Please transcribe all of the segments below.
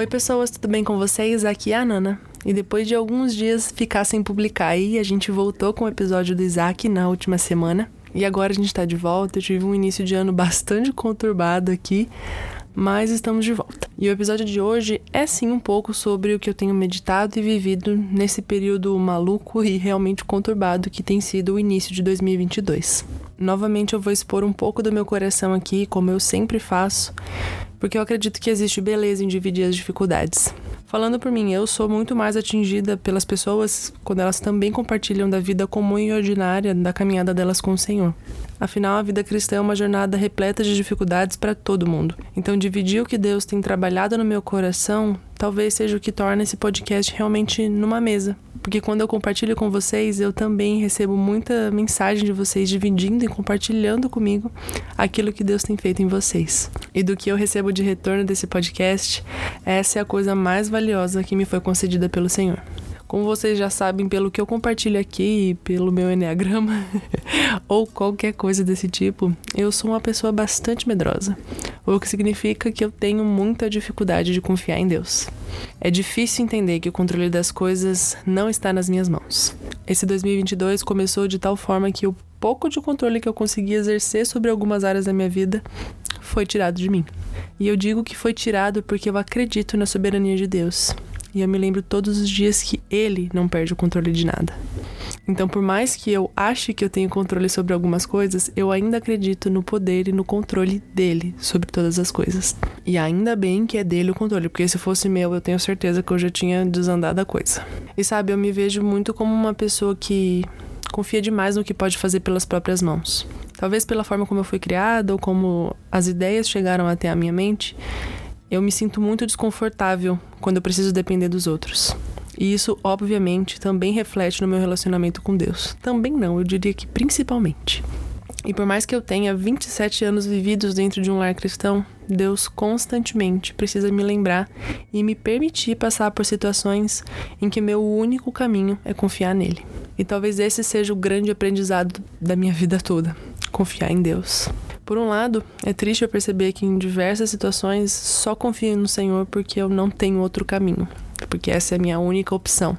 Oi, pessoas, tudo bem com vocês? Aqui é a Nana. E depois de alguns dias ficar sem publicar aí, a gente voltou com o episódio do Isaac na última semana. E agora a gente tá de volta. Eu tive um início de ano bastante conturbado aqui, mas estamos de volta. E o episódio de hoje é sim um pouco sobre o que eu tenho meditado e vivido nesse período maluco e realmente conturbado que tem sido o início de 2022. Novamente eu vou expor um pouco do meu coração aqui, como eu sempre faço, porque eu acredito que existe beleza em dividir as dificuldades. Falando por mim, eu sou muito mais atingida pelas pessoas quando elas também compartilham da vida comum e ordinária da caminhada delas com o Senhor. Afinal, a vida cristã é uma jornada repleta de dificuldades para todo mundo. Então, dividir o que Deus tem trabalhado no meu coração talvez seja o que torna esse podcast realmente numa mesa. Porque quando eu compartilho com vocês, eu também recebo muita mensagem de vocês dividindo e compartilhando comigo aquilo que Deus tem feito em vocês. E do que eu recebo de retorno desse podcast, essa é a coisa mais valiosa que me foi concedida pelo Senhor. Como vocês já sabem pelo que eu compartilho aqui, pelo meu enneagrama ou qualquer coisa desse tipo, eu sou uma pessoa bastante medrosa, o que significa que eu tenho muita dificuldade de confiar em Deus. É difícil entender que o controle das coisas não está nas minhas mãos. Esse 2022 começou de tal forma que o pouco de controle que eu consegui exercer sobre algumas áreas da minha vida foi tirado de mim. E eu digo que foi tirado porque eu acredito na soberania de Deus e eu me lembro todos os dias que ele não perde o controle de nada. Então, por mais que eu ache que eu tenho controle sobre algumas coisas, eu ainda acredito no poder e no controle dele sobre todas as coisas. E ainda bem que é dele o controle, porque se fosse meu, eu tenho certeza que eu já tinha desandado a coisa. E sabe, eu me vejo muito como uma pessoa que confia demais no que pode fazer pelas próprias mãos. Talvez pela forma como eu fui criada ou como as ideias chegaram até a minha mente, eu me sinto muito desconfortável quando eu preciso depender dos outros. E isso, obviamente, também reflete no meu relacionamento com Deus. Também não, eu diria que principalmente. E por mais que eu tenha 27 anos vividos dentro de um lar cristão, Deus constantemente precisa me lembrar e me permitir passar por situações em que meu único caminho é confiar nele. E talvez esse seja o grande aprendizado da minha vida toda: confiar em Deus. Por um lado, é triste eu perceber que em diversas situações só confio no Senhor porque eu não tenho outro caminho, porque essa é a minha única opção.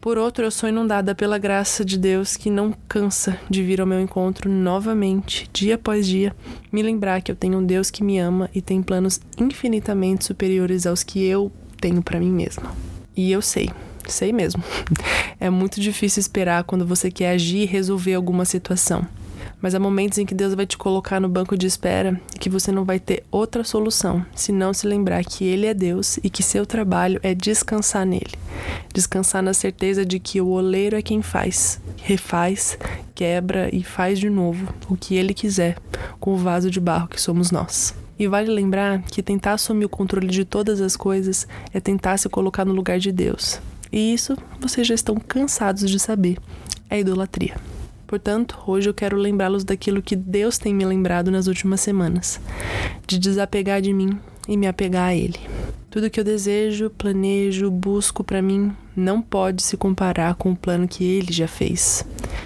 Por outro, eu sou inundada pela graça de Deus que não cansa de vir ao meu encontro novamente, dia após dia, me lembrar que eu tenho um Deus que me ama e tem planos infinitamente superiores aos que eu tenho para mim mesma. E eu sei, sei mesmo. É muito difícil esperar quando você quer agir e resolver alguma situação. Mas há momentos em que Deus vai te colocar no banco de espera que você não vai ter outra solução se não se lembrar que Ele é Deus e que seu trabalho é descansar nele. Descansar na certeza de que o oleiro é quem faz, refaz, quebra e faz de novo o que Ele quiser com o vaso de barro que somos nós. E vale lembrar que tentar assumir o controle de todas as coisas é tentar se colocar no lugar de Deus. E isso vocês já estão cansados de saber. É idolatria. Portanto, hoje eu quero lembrá-los daquilo que Deus tem me lembrado nas últimas semanas, de desapegar de mim e me apegar a Ele. Tudo que eu desejo, planejo, busco para mim não pode se comparar com o plano que Ele já fez.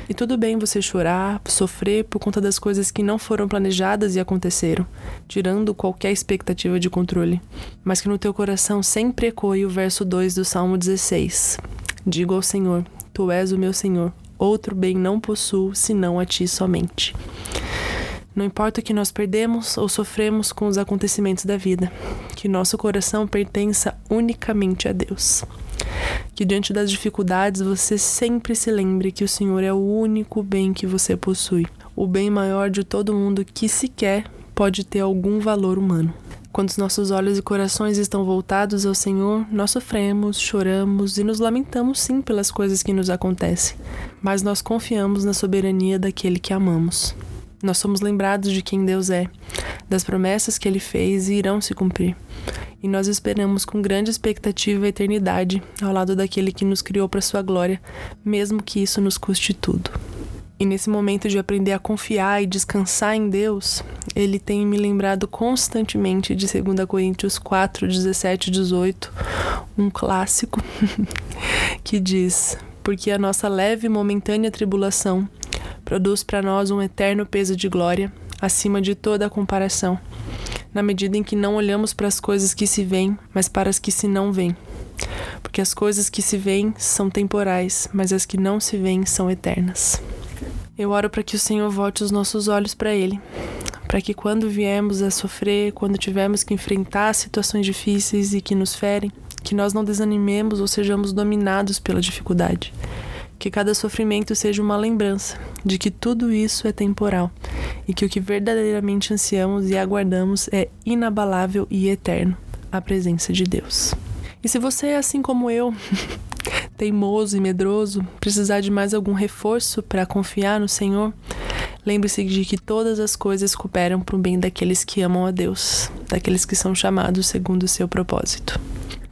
E tudo bem você chorar, sofrer por conta das coisas que não foram planejadas e aconteceram, tirando qualquer expectativa de controle, mas que no teu coração sempre ecoe o verso 2 do Salmo 16. Digo ao Senhor: Tu és o meu Senhor, outro bem não possuo senão a ti somente. Não importa o que nós perdemos ou sofremos com os acontecimentos da vida, que nosso coração pertença unicamente a Deus. Que diante das dificuldades você sempre se lembre que o Senhor é o único bem que você possui, o bem maior de todo mundo que sequer pode ter algum valor humano. Quando os nossos olhos e corações estão voltados ao Senhor, nós sofremos, choramos e nos lamentamos sim pelas coisas que nos acontecem, mas nós confiamos na soberania daquele que amamos. Nós somos lembrados de quem Deus é, das promessas que ele fez e irão se cumprir. E nós esperamos com grande expectativa a eternidade ao lado daquele que nos criou para sua glória, mesmo que isso nos custe tudo. E nesse momento de aprender a confiar e descansar em Deus, ele tem me lembrado constantemente de 2 Coríntios 4, 17 e 18, um clássico, que diz: Porque a nossa leve e momentânea tribulação produz para nós um eterno peso de glória, acima de toda a comparação, na medida em que não olhamos para as coisas que se veem, mas para as que se não veem. Porque as coisas que se veem são temporais, mas as que não se veem são eternas. Eu oro para que o Senhor volte os nossos olhos para Ele, para que quando viemos a sofrer, quando tivermos que enfrentar situações difíceis e que nos ferem, que nós não desanimemos ou sejamos dominados pela dificuldade. Que cada sofrimento seja uma lembrança de que tudo isso é temporal e que o que verdadeiramente ansiamos e aguardamos é inabalável e eterno a presença de Deus. E se você é assim como eu, teimoso e medroso, precisar de mais algum reforço para confiar no Senhor, lembre-se de que todas as coisas cooperam para o bem daqueles que amam a Deus, daqueles que são chamados segundo o seu propósito.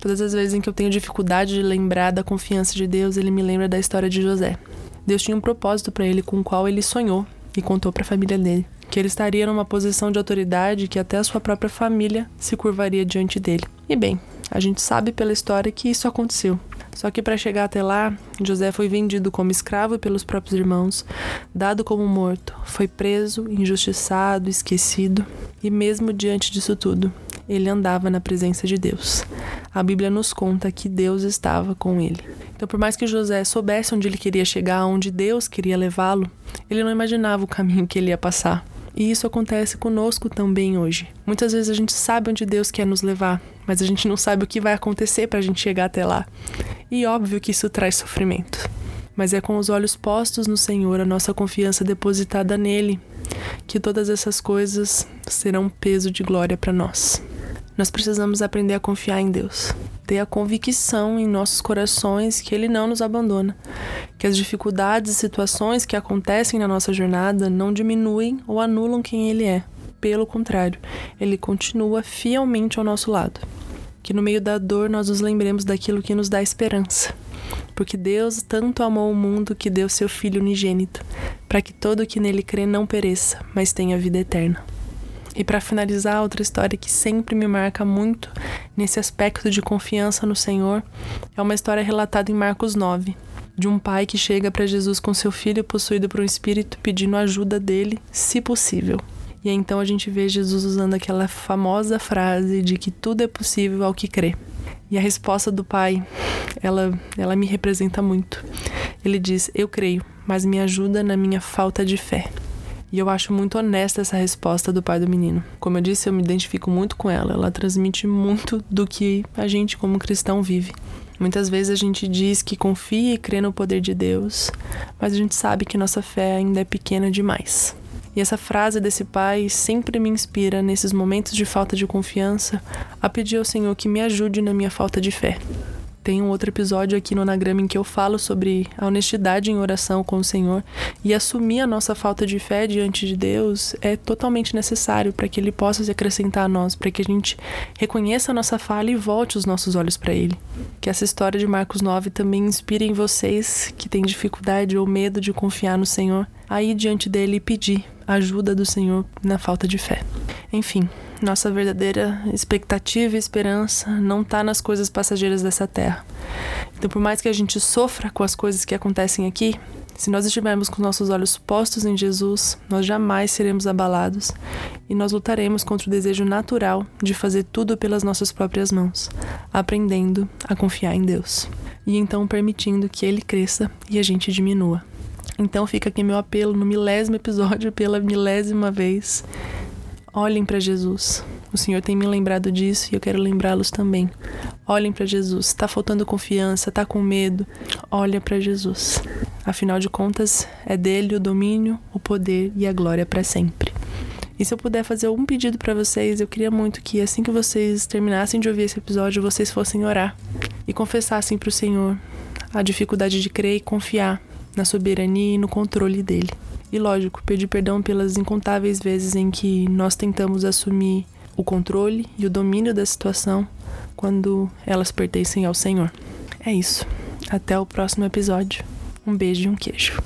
Todas as vezes em que eu tenho dificuldade de lembrar da confiança de Deus, ele me lembra da história de José. Deus tinha um propósito para ele com o qual ele sonhou e contou para a família dele, que ele estaria numa posição de autoridade que até a sua própria família se curvaria diante dele. E bem, a gente sabe pela história que isso aconteceu. Só que para chegar até lá, José foi vendido como escravo pelos próprios irmãos, dado como morto, foi preso, injustiçado, esquecido, e mesmo diante disso tudo, ele andava na presença de Deus. A Bíblia nos conta que Deus estava com ele. Então, por mais que José soubesse onde ele queria chegar, onde Deus queria levá-lo, ele não imaginava o caminho que ele ia passar. E isso acontece conosco também hoje. Muitas vezes a gente sabe onde Deus quer nos levar, mas a gente não sabe o que vai acontecer para a gente chegar até lá. E óbvio que isso traz sofrimento. Mas é com os olhos postos no Senhor, a nossa confiança depositada nele, que todas essas coisas serão peso de glória para nós. Nós precisamos aprender a confiar em Deus, ter a convicção em nossos corações que Ele não nos abandona, que as dificuldades e situações que acontecem na nossa jornada não diminuem ou anulam quem Ele é. Pelo contrário, Ele continua fielmente ao nosso lado. Que no meio da dor nós nos lembremos daquilo que nos dá esperança. Porque Deus tanto amou o mundo que deu seu Filho unigênito, para que todo o que nele crê não pereça, mas tenha vida eterna. E para finalizar, outra história que sempre me marca muito nesse aspecto de confiança no Senhor é uma história relatada em Marcos 9, de um pai que chega para Jesus com seu filho possuído por um espírito pedindo ajuda dele, se possível. E então a gente vê Jesus usando aquela famosa frase de que tudo é possível ao que crê. E a resposta do pai, ela, ela me representa muito. Ele diz: Eu creio, mas me ajuda na minha falta de fé. E eu acho muito honesta essa resposta do pai do menino. Como eu disse, eu me identifico muito com ela. Ela transmite muito do que a gente, como cristão, vive. Muitas vezes a gente diz que confia e crê no poder de Deus, mas a gente sabe que nossa fé ainda é pequena demais. E essa frase desse pai sempre me inspira, nesses momentos de falta de confiança, a pedir ao Senhor que me ajude na minha falta de fé. Tem um outro episódio aqui no Anagrama em que eu falo sobre a honestidade em oração com o Senhor e assumir a nossa falta de fé diante de Deus é totalmente necessário para que Ele possa se acrescentar a nós, para que a gente reconheça a nossa falha e volte os nossos olhos para Ele. Que essa história de Marcos 9 também inspire em vocês que têm dificuldade ou medo de confiar no Senhor, a ir diante dele e pedir ajuda do Senhor na falta de fé. Enfim, nossa verdadeira expectativa e esperança não está nas coisas passageiras dessa terra. Então, por mais que a gente sofra com as coisas que acontecem aqui, se nós estivermos com nossos olhos postos em Jesus, nós jamais seremos abalados e nós lutaremos contra o desejo natural de fazer tudo pelas nossas próprias mãos, aprendendo a confiar em Deus e então permitindo que Ele cresça e a gente diminua. Então fica aqui meu apelo no milésimo episódio pela milésima vez Olhem para Jesus. O Senhor tem me lembrado disso e eu quero lembrá-los também. Olhem para Jesus. Está faltando confiança, está com medo. Olha para Jesus. Afinal de contas, é dele o domínio, o poder e a glória para sempre. E se eu puder fazer um pedido para vocês, eu queria muito que assim que vocês terminassem de ouvir esse episódio, vocês fossem orar e confessassem para o Senhor a dificuldade de crer e confiar na soberania e no controle dele. E lógico, pedir perdão pelas incontáveis vezes em que nós tentamos assumir o controle e o domínio da situação quando elas pertencem ao Senhor. É isso. Até o próximo episódio. Um beijo e um queijo.